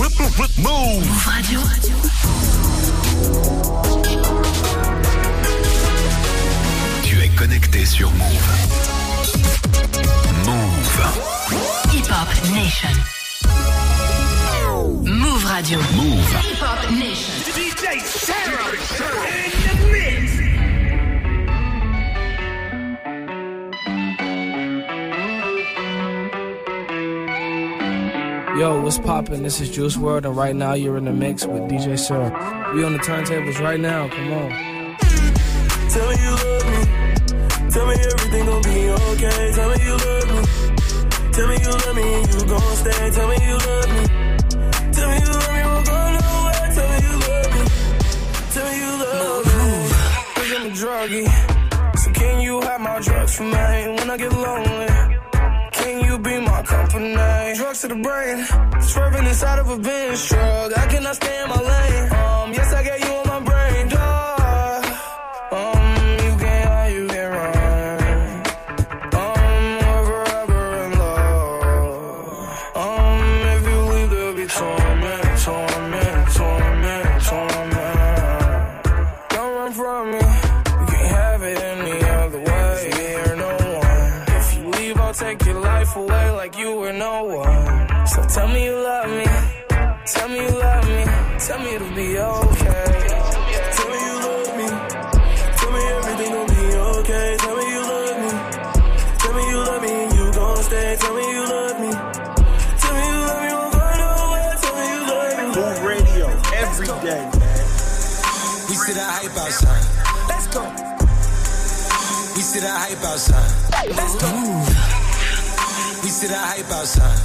Move Radio. Tu es connecté sur Move. Move. Hip Hop Nation. Move Radio. Move. Hip Hop Nation. DJ Sarah in the mix. Yo, what's poppin'? This is Juice WRLD, and right now you're in the mix with DJ Sir. We on the turntables right now. Come on. Tell me you love me. Tell me everything gon' be okay. Tell me you love me. Tell me you love me you gon' stay. Tell me you love me. Tell me you love me, won't go nowhere. Tell me you love me. Tell me you love me. Cause I'm a druggie. So can you have my drugs for me when I get lonely? Can you be my company? Drugs to the brain, swerving inside of a Benz truck. I cannot stay in my lane. Um, yes, I got you on my brain, hype outside. Let's go. We see that hype outside.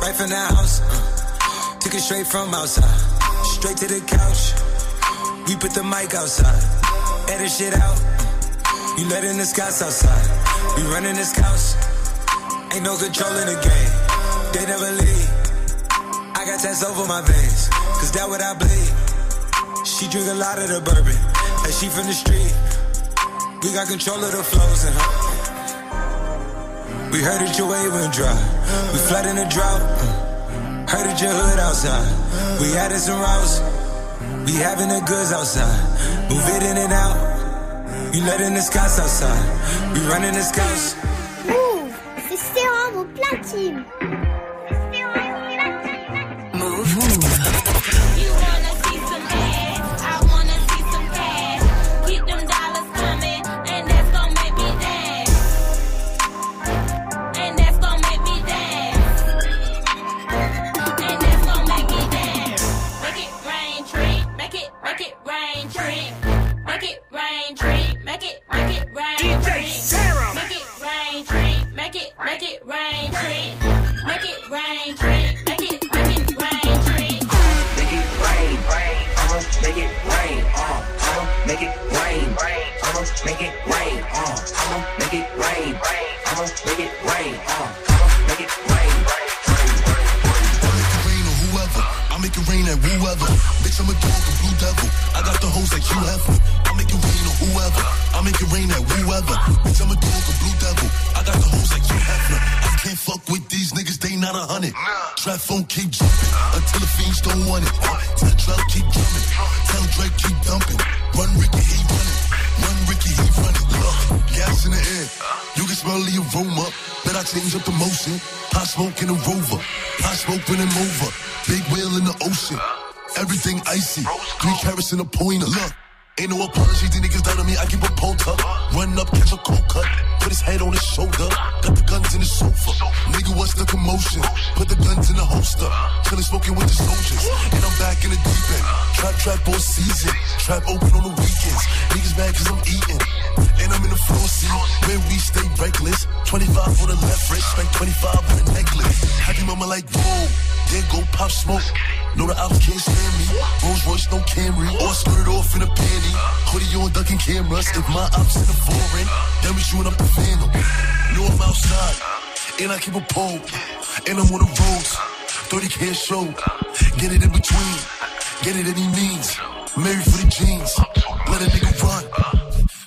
Right from the house. uh, took it straight from outside. Straight to the couch. We put the mic outside. Edit shit out. You letting the scouts outside. We running the scouts. Ain't no control in the game. They never leave. I got tats over my veins. Cause that what I bleed. She drink a lot of the bourbon. And she from the street. We got control of the flows. We heard that your wave went dry. We flood in the drought. Heard that your hood outside. We added some routes. We having the goods outside. Move it in and out. You letting the scouts outside. We running the scouts. Smoke in a rover. Pot smoke when I'm over. Big whale in the ocean. Everything icy. Three carats in a pointer. Look. Ain't no apology, these keep a pole, and I'm on the roads. 30k show, get it in between, get it any means. Married for the jeans, let a nigga run.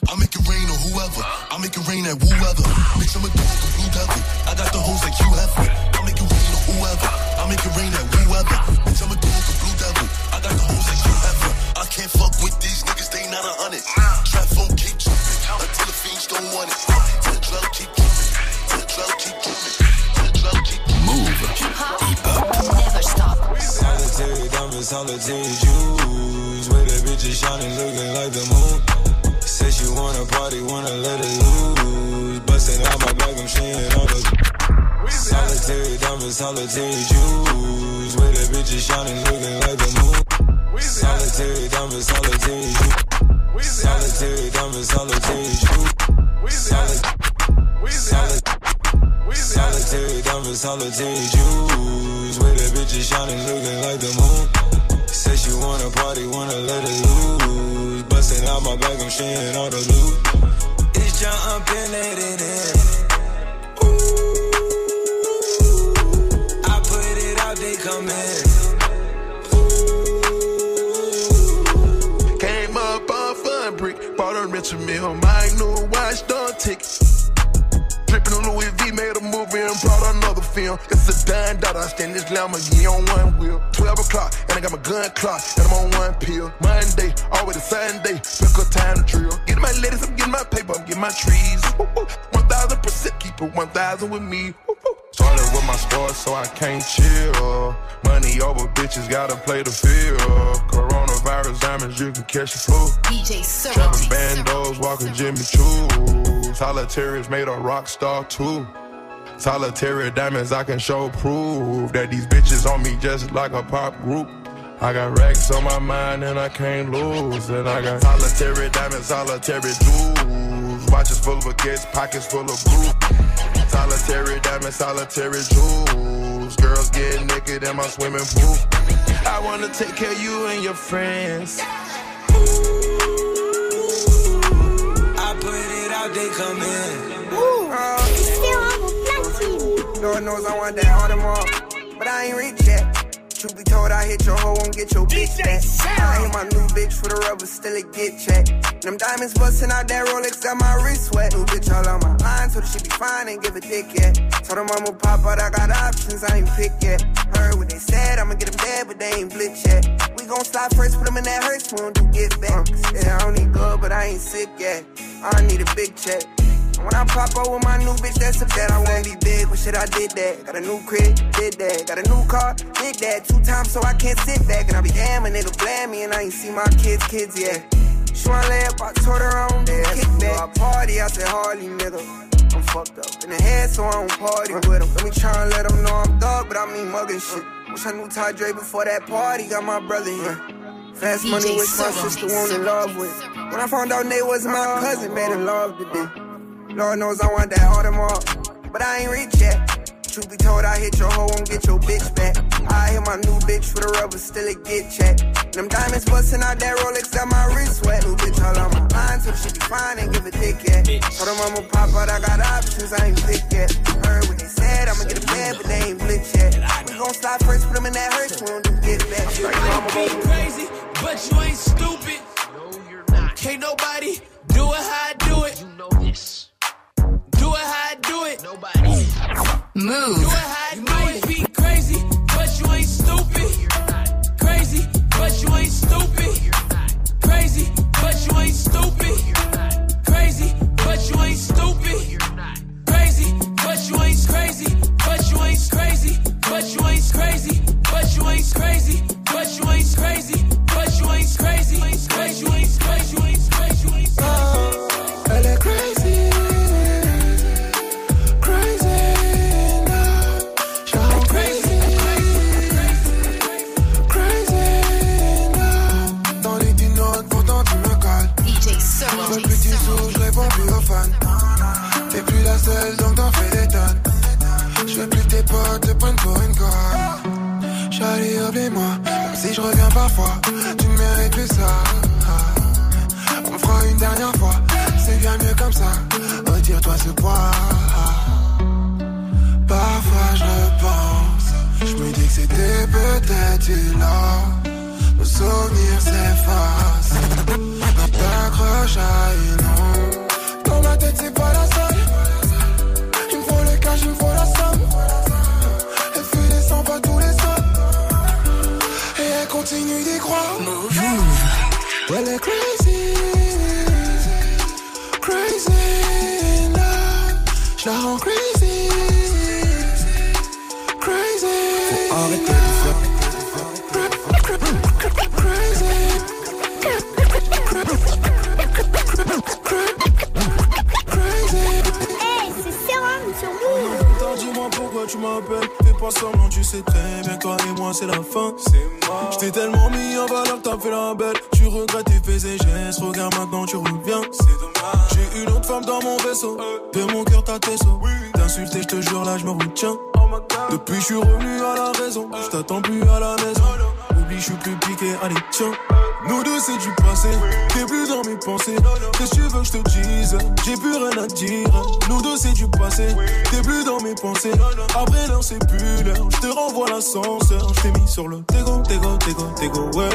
I make it rain on whoever, I make it rain at whoever. Bitch, I'm a dog, the blue devil. I got the hoes like you have. I make it rain on whoever, I make it rain at whoever. Bitch, I'm a dog, the blue devil. I got the hoes like you have. I can't fuck with these niggas, they not a hundred. Trap phone keep jumping until the fiends don't want it. Solitaire jewels. With the bitches shining, looking like the moon. Say she wanna party, wanna let it loose. Busting out my back, I'm seeing all the solitary diamonds, solitary jewels. With the bitches shining, looking like the moon. Solitary diamonds, solitary jewels. Solitary diamonds, solitary jewels. Solitary diamonds, solitary jewels. With the bitches shining, looking like the moon. Say she wanna party, wanna let it loose. Busting out my bag, I'm sharing all the loot. It's jumping it in. I put it out, they come in. Came up on fun brick, bought a Richard Mille, my new watch, don't tick. Dripping on Louis made a movie and brought another film. It's a dime dot, I stand this Lamborghini on one wheel. 12 o'clock, and I got my gun clock, and I'm on one pill. Monday, always a Sunday, pick a time to drill. Getting my ladies, I'm getting my paper, I'm getting my trees. Woo, woo. 1000% keep it 1000 with me. Started with my sports, so I can't chill. Money over bitches, gotta play the field. Coronavirus diamonds, you can catch the flu. DJ Sir. Trapping bandos, walking Jimmy Choo. Solitary's made a rock star too. Solitary diamonds, I can show proof that these bitches on me just like a pop group. I got racks on my mind and I can't lose. And I got solitary diamonds, solitary jewels. Watches full of kids, pockets full of blue. Solitary diamonds, solitary jewels. Girls get naked in my swimming pool. I wanna take care of you and your friends. I put it out, they come in. C'est vraiment platine. Lord knows I want that all Audemars, but I ain't rich yet. Truth be told, I hit your hoe, won't get your bitch back. I hit my new bitch for the rubber, still it get checked. Them diamonds busting out that Rolex, got my wrist wet. New bitch all on my line, so she be fine, ain't give a dick yet. Told them I'ma pop out, I got options, I ain't pick yet. Heard what they said, I'ma get them dead, but they ain't blitz yet. We gon' slide first, put them in that hearse, we don't do get back. Yeah, I don't need good, but I ain't sick yet. I need a big check. When I pop up with my new bitch, that's a bet. I wanna be big, but shit, I did that. Got a new crib, did that. Got a new car, did that. Two times, so I can't sit back. And I be damn, a nigga blame me, and I ain't seen my kids' kids yet. She wanna lay up, I told her I don't do kick back. I party, I said, Harley, nigga. I'm fucked up in the head, so I don't party with him. Let me try and let him know I'm thug, but I mean mugging shit. Wish I knew Ty Dre before that party, got my brother here. Fast money, which my sister wanna love with. When I found out Nate was my cousin, made her love today. Lord knows I want that Audemars, but I ain't rich yet. Truth be told, I hit your hoe, won't get your bitch back. I hit my new bitch for the rubber, still it get checked. Them diamonds busting out that Rolex, got my wrist wet. New bitch all on my line, so she be fine, ain't give a dick yet. Told them I'ma pop out, I got options, I ain't pick yet. Heard what they said, I'ma get a bed, but they ain't blitz yet. We gon' slide first, put them in that hearse, we don't do get back. Straight mama, be crazy, but you ain't stupid. No, you're not. Can't nobody do it how Move. Si je reviens parfois, tu mérites plus ça. On fera une dernière fois, c'est bien mieux comme ça. Retire-toi ce poids. Parfois je repense, je me dis que c'était peut-être là. Nos souvenirs s'effacent. Tu t'accroches à une ombre. Dans ma tête, c'est pas la seule. Il me faut le cash, il me faut la somme. Continue d'y croire. Move. Elle est crazy, crazy now. Je la rends crazy, crazy. Faut arrêter ma peine. Fais pas semblant, tu sais très bien, toi et moi, c'est la fin. C'est. J't'ai tellement mis en valeur que t'as fait la belle. Tu regrettes tes faits et gestes, regarde maintenant, tu reviens. C'est dommage. J'ai une autre femme dans mon vaisseau. Euh. De mon cœur, t'as tes sauts. Oui. T'insulter, j'te jure, là, j'me retiens. Oh Depuis, je suis revenu à la raison. Euh. J't'attends plus à la maison. Oh je suis plus piqué. Allez, tiens. Nous deux, c'est du passé. T'es plus dans mes pensées. Qu'est-ce que tu veux que je te dise? J'ai plus rien à dire. Nous deux, c'est du passé. T'es plus dans mes pensées. Après l'heure, c'est plus. Je te renvoie l'ascenseur. Je t'ai mis sur le tégo, tégo, tégo, tégo, ouais.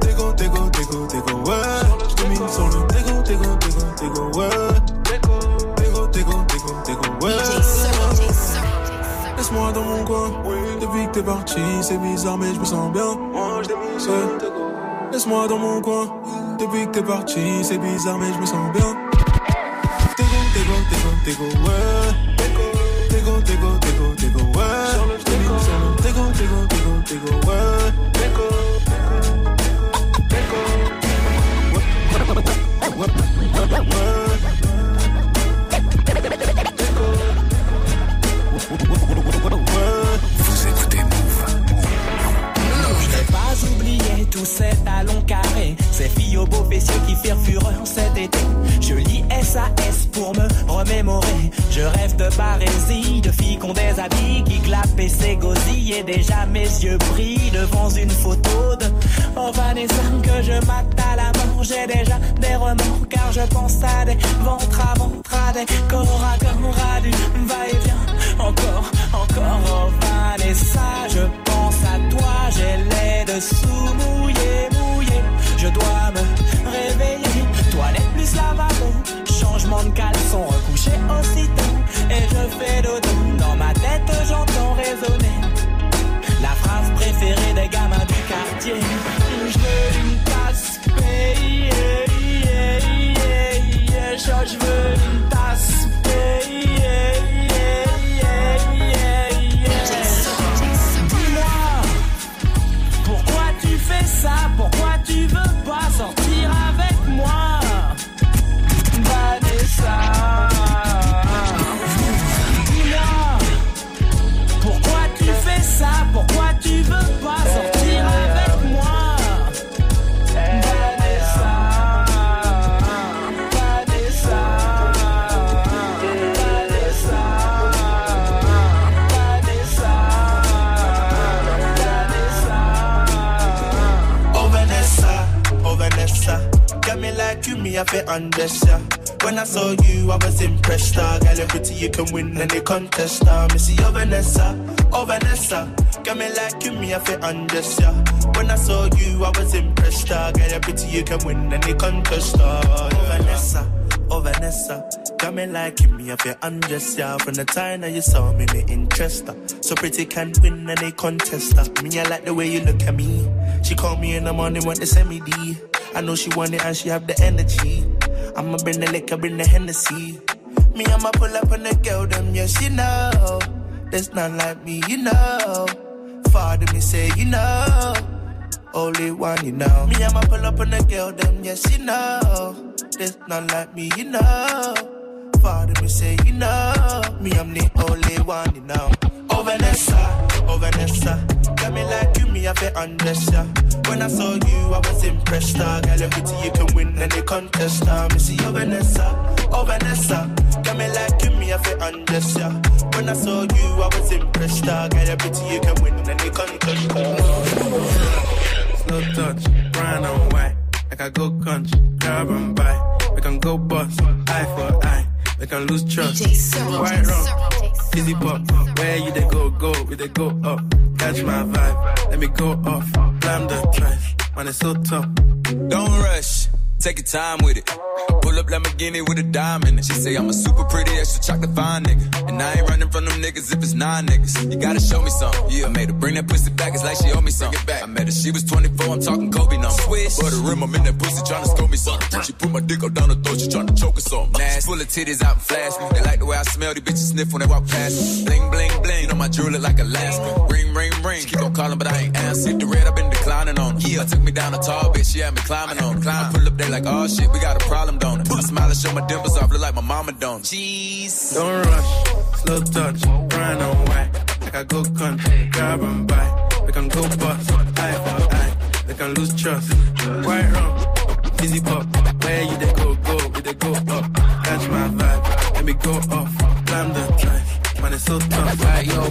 Tégo, tégo, tégo, tégo, ouais. Je mis sur le tégo, tégo, tégo, tégo, ouais. laisse-moi dans mon coin. Depuis que t'es parti, c'est bizarre, mais je me sens bien. Moi, je Laisse-moi dans mon coin. Depuis que t'es parti, c'est bizarre, mais je me sens bien. T'es go, t'es go, t'es go, t'es go, ouais. T'es go, t'es go, t'es go, t'es go, ouais. T'es go, t'es go, t'es go, t'es go, ouais. T'es go. T'es. T'es. Cet été. Je lis SAS pour me remémorer. Je rêve de barésie, de filles qui ont des habits qui clapent et s'égosillent. Et déjà mes yeux brillent devant une photo de Oh Vanessa que je mate à la mort. J'ai déjà des remords car je pense à des ventres à ventre, à des corps à corps, à du va-et-vient. Encore, encore, oh Vanessa, je pense à toi, j'ai les dessous mouillés, mouillés. Je dois I feel undress ya. When I saw you, I was impressed. Uh, girl, you're pretty, you can win any contest. Uh, me see oh Vanessa, oh Vanessa, got me like you, me I feel undress ya. When I saw you, I was impressed. Uh, girl, you're pretty, you can win any contest. Uh, oh Vanessa. Oh Vanessa, got me like you, me I feel undress ya From the time that you saw me, me interest. So pretty can win any contest. Me I like the way you look at me She called me in the morning, want to send me D I know she want it and she have the energy I'ma bring the liquor, bring the Hennessy Me I'ma pull up on the girl, them yes you know There's none like me, you know Father me say, you know only one, you know. Me, I'ma pull up on the girl, them, yes, you know. There's none like me, you know. Father, me say, you know. Me, I'm the only one, you know. Oh, Vanessa, oh, Vanessa. Got me like you, me, I feel undress ya. When I saw you, I was impressed. Uh. Girl, you're pretty, you can win any contest. Uh. Me see, oh, Vanessa, oh, Vanessa. Got me like you, me, I feel undress ya. When I saw you, I was impressed. Uh. Girl, you're pretty, you can win any contest. Uh. Slow touch, brown and white. Like I go country, grab and buy. We can go bust, eye for eye. We can lose trust. White rum, easy pop. Where you they go, go, we they go up. Catch my vibe, let me go off. Blam the trash, man, it's so tough. Don't rush, take your time with it. Pull up Lamborghini with a diamond. She say I'm a super pretty extra chocolate fine nigga. And I ain't running from them niggas if it's nine niggas. You gotta show me something. Yeah, I made her bring that pussy back, it's like she owe me something. Back. I met her, she was 24, I'm talking Kobe numbers. Swish. But the rim, I'm in that pussy trying to score me something. She put my dick up down the throat, she trying to choke us something. Nasty. Full of titties out and flash me. They like the way I smell, these bitches sniff when they walk past me. Bling, bling, bling. You know my jewelry like Alaska. Ring, ring, ring. She keep on calling, but I ain't answer. The red, I've been declining on her. Yeah, took me down a tall bitch, she had me climbing on her. I pull up there like, oh shit, we got a problem, mama donna. I smile and show my dimples off, look like my mama donna. Jeez. Don't rush, slow touch, brown on white. Like I go country, grab and buy. We can go bust, eye for eye. We can lose trust, quite wrong. Easy pop, where you they go, go, we they go up. Catch my vibe, let me go off, climb the drive. Man, it's so tough, why yo,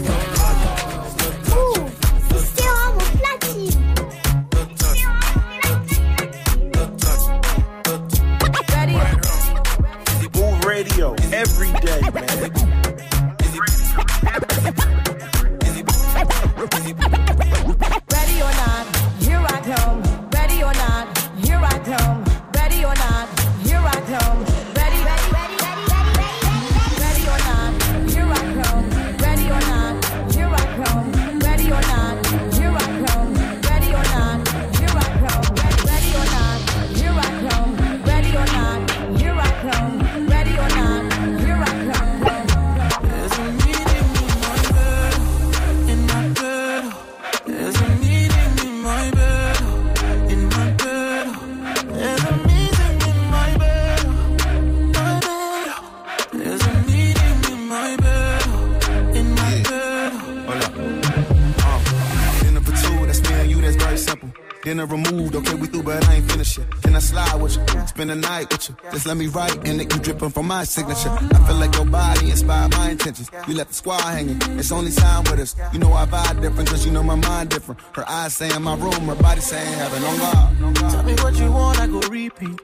slide with you, spend the night with you. Just let me write and it can dripping from my signature. I feel like your body inspired my intentions. You left the squad hanging, it's only time with us. You know I vibe different, cause you know my mind different. Her eyes say in my room, her body saying heaven no God. Tell me what you want, I go repeat.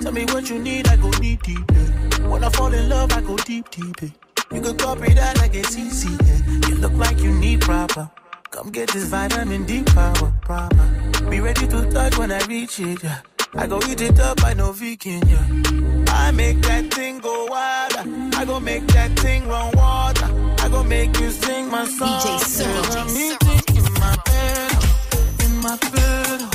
Tell me what you need, I go need deep. Yeah. When I fall in love, I go deep, deep. Yeah. You can copy that like it's easy. Yeah. You look like you need proper. Come get this vitamin D power, proper. Be ready to touch when I reach it. Yeah. I go eat it up, I know vegan, yeah. I make that thing go wild. I go make that thing run water. I go make you sing my song. DJ Sir, I'm eating in my bed, in my bed.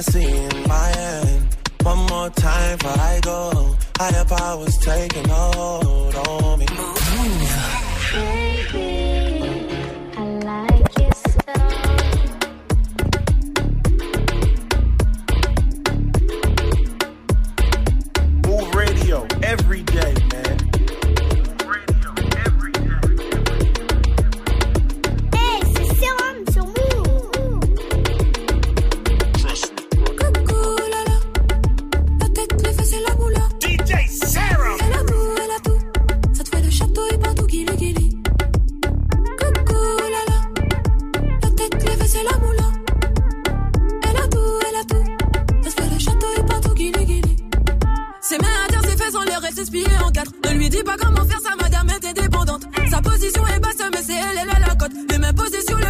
See in my hand. One more time before I go. Higher powers taking hold on me. posé sur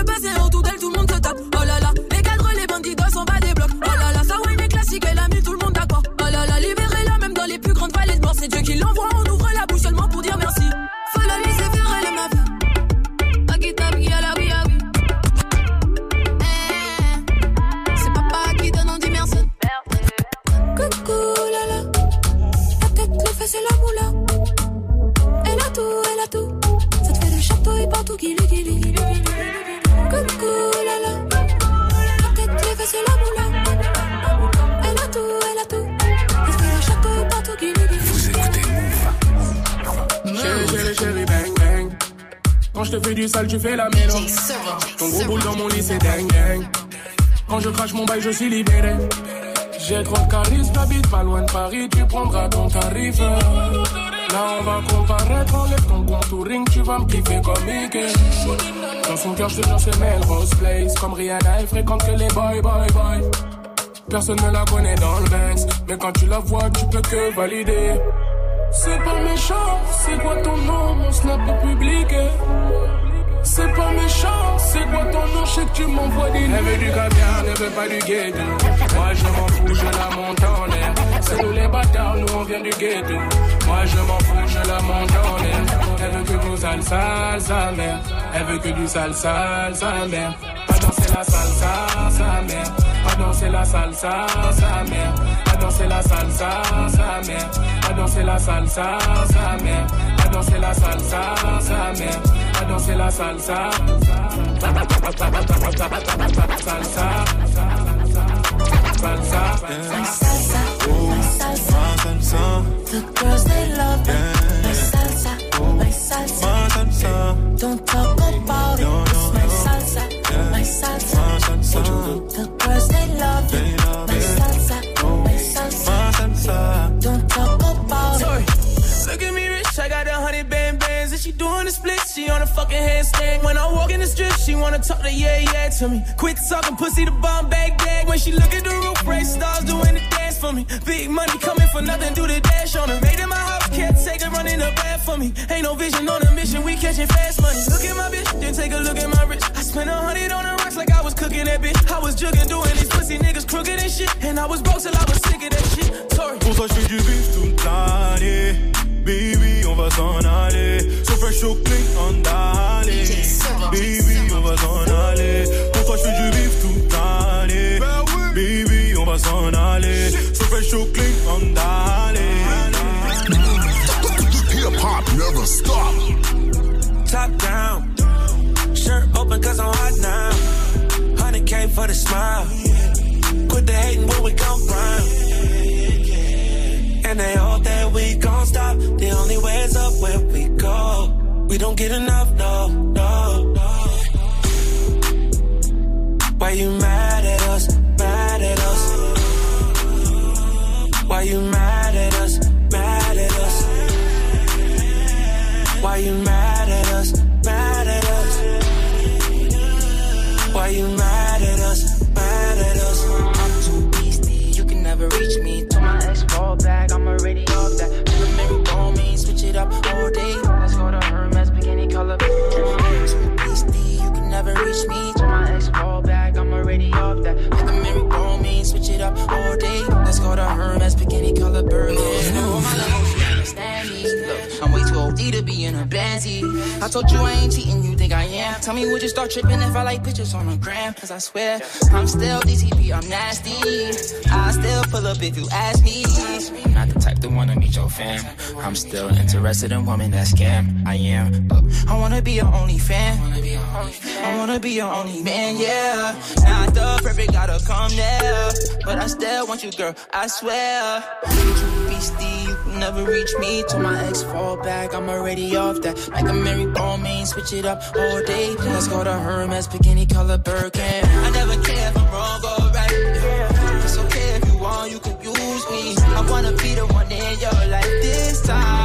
mon bail, je suis libéré. J'ai trop de charisme, j'habite pas loin de Paris, tu prendras ton tarif. Là, on va comparaître, enlève ton contouring, tu vas me kiffer comme Mickey. Dans son cœur, je te jure, c'est Melrose Place. Comme Rihanna, elle fréquente que les boy, boy, boy. Personne ne la connaît dans le Banks, mais quand tu la vois, tu peux que valider. C'est pas méchant, c'est quoi ton nom, mon snap est public. C'est pas méchant, c'est quoi ton nom, je sais que tu m'envoies des Elle veut du caviar, ne veut pas du ghetto. Moi je m'en fous, je la monte en l'air. C'est nous les bâtards, nous on vient du ghetto. Moi je m'en fous, je la monte en l'air. Elle veut que du sale, sale, sa mère. Elle veut que du sale, sale, sa mère. Pas danser la salsa, sa mère. Pas danser la salsa, sa mère. Pas danser la salsa, sa mère. Pas danser la salsa, sa mère. Pas danser la salsa, sa mère. Danser la salsa. Salsa. Salsa. My salsa. The girls talk to yeah, yeah to me. Quit talking pussy, the bomb bag bag. When she look at the roof, race stars doing the dance for me. Big money coming for nothing, do the dash on her. Made in my house, can't take her running the bath for me. Ain't no vision on a mission, we catching fast money. Look at my bitch, then take a look at my wrist. I spent a hundred on the rocks like I was cooking that bitch. I was jugging, doing these pussy niggas crooked and shit. And I was broke till I was sick of that shit. Tory. Pour toi, je fais du bif l'année. Baby, on va s'en aller. So fresh, so clean, on d'aller. Baby, on va s'en aller. Pour toi, je fais du bif toute l'année. Baby, on va s'en aller. So fresh, so clean, on d'aller. Hip hop never stop. top down. Shirt open cause I'm hot now. 100k for the smile. Quit the hating when we come round. And they hope that we gon' stop. The only way is up where we go. We don't get enough, no, no, no. Why you that. The Mary bone me, switch it up all day. Let's go to Hermes, bikini color burger. Oh, my love, understand me. I'm way too OD to be in a bandsy. I told you I ain't cheating, you think I am? Tell me, would you start tripping if I like pictures on the gram? Cause I swear, I'm still DTP, I'm nasty. I still pull up if you ask me. Not the type to wanna meet your fam. I'm still interested in women that scam. I am. Look, I wanna be your only fan. I wanna be your only man, yeah. Not the perfect, gotta come there. But I still want you, girl, I swear. Beastie, you can never reach me. To my ex fall back, I'm already off that. Like a Mary Bone main, switch it up all day. Let's go to Hermes, bikini color Birkin. I never care if I'm wrong or right. It's okay if you want, you can use me. I wanna be the one in your life this time.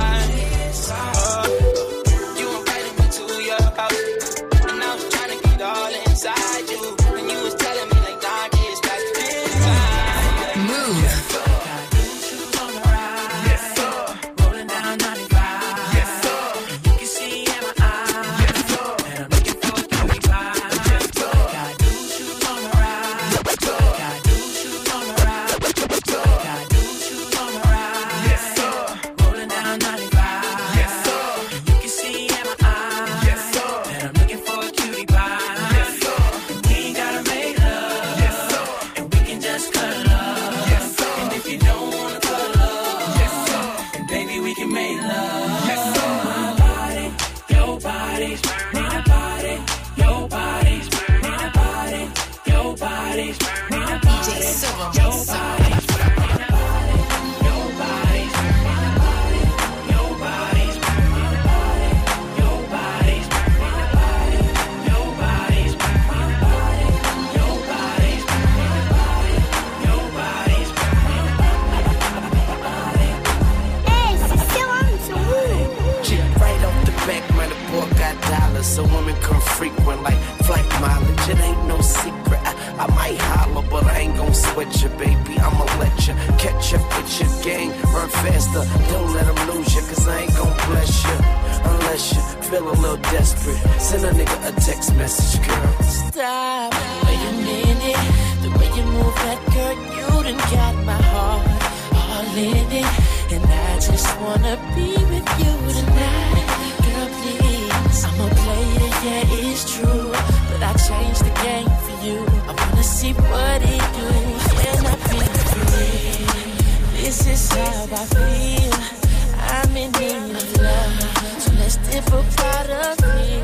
In need of love. So let's dip a part of me.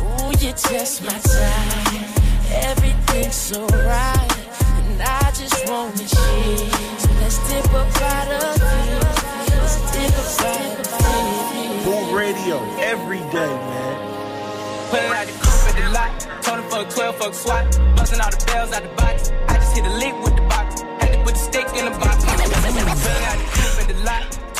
Ooh, you just my time. Everything's so right. And I just want to cheat. So let's dip a part of me. Let's dip a part of me. Move radio every day, man. Pulling out the at the lot. Told him fuck 12, fuck SWAT. Busting all the bells out the box. I just hit a lick with the box. Had to put the stick in the box.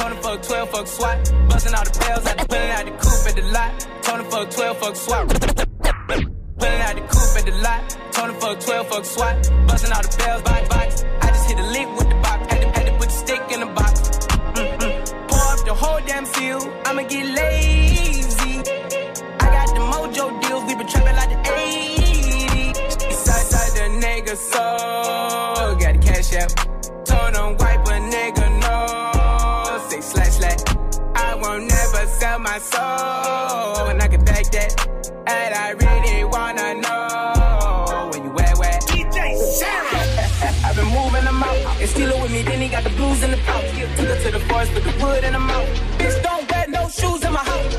Him fuck 12, fuck SWAT. Busting all the bells out the Pulling out the coupe at the lot. Him fuck 12, fuck SWAT. Pulling out the coupe at the lot. Him fuck 12, fuck SWAT. Busting all the bells, box, box. I just hit a lick with the box. Had to, had to put the stick in the box. Mm-mm. Pour up the whole damn seal. I'ma get lazy. I got the mojo deals. We been trapping like the 80s. Side side the nigga so got the cash out. Told him wipe sell my soul. And I can back that. And I really wanna know where you at, where? DJ Serom. I've been moving them out. And steal it with me, then he got the blues in the pouch. Took her to the forest, put the wood in the mouth. Bitch, don't wear no shoes in my house.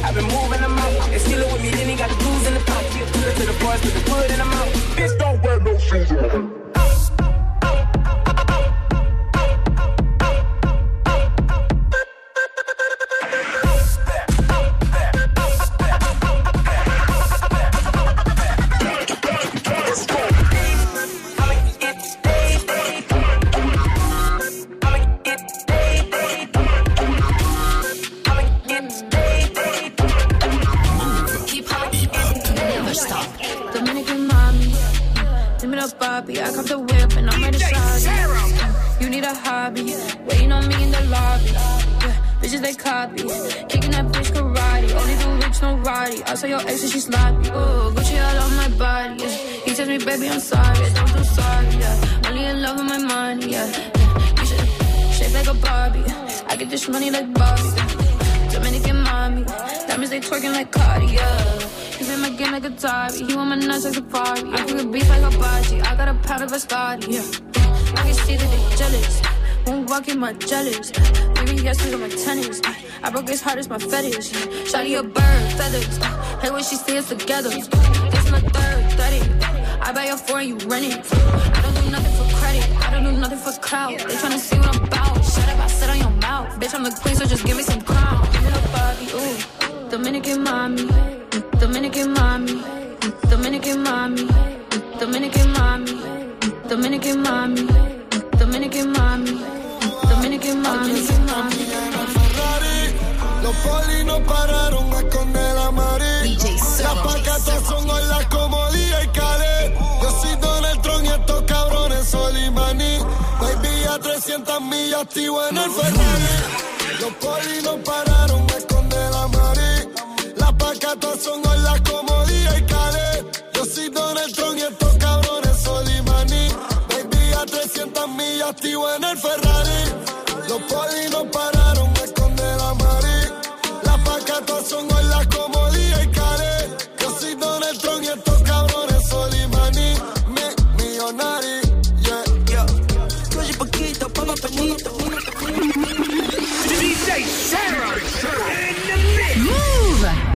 I've been moving them out. And steal it with me, then he got the blues in the pouch. Took her to the forest, put the wood in the mouth. The I cop the whip and I'm ready to. You need a hobby. Waiting on me in the lobby. Yeah, bitches they copy. Kicking that bitch karate. Only do rich, no roddy. I saw your ex and she sloppy. Ooh, Gucci all on my body. Yeah. He tells me, baby, I'm sorry. Don't do sorry. Yeah. Only in love with my money. Yeah. yeah. You should shape like a Barbie. I get this money like Bobby. Dominican mommy. Diamonds they twerking like Cardi, yeah. Game like a Atari. He want my nuts like Safari. I cook beef like a hibachi. I got a pound of Ascati, yeah. I can see that they jealous. Won't walk in my jealous. Maybe yes, look at my tennis. I broke his heart, it's my fetish. Shawty a bird, feathers. Uh, hey, when she us together. This is my third, 30. I buy your four and you rent it. I don't do nothing for credit. I don't do nothing for clout. They tryna see what I'm about. Shut up, I sit on your mouth. Bitch, I'm the queen, so just give me some crown. Give me the body, ooh. Dominican mommy. Dominican mommy. Dominican mommy. Dominican mommy. Dominican mommy. Dominican mommy. Dominican mommy. Los polis no pararon a esconder la mari. Las pacatas son hoy la comodía y calé. Yo soy Donald Trump y estos cabrones Solimani. Baby a 300 millas activo en el Ferrari. Los polis no pararon a esconder la mari. Pacatas son la comodía y calé. Yo soy Donald Trump y estos cabrones Solimani. Baby a 300 millas activo en el Ferrari. Los polis no pararon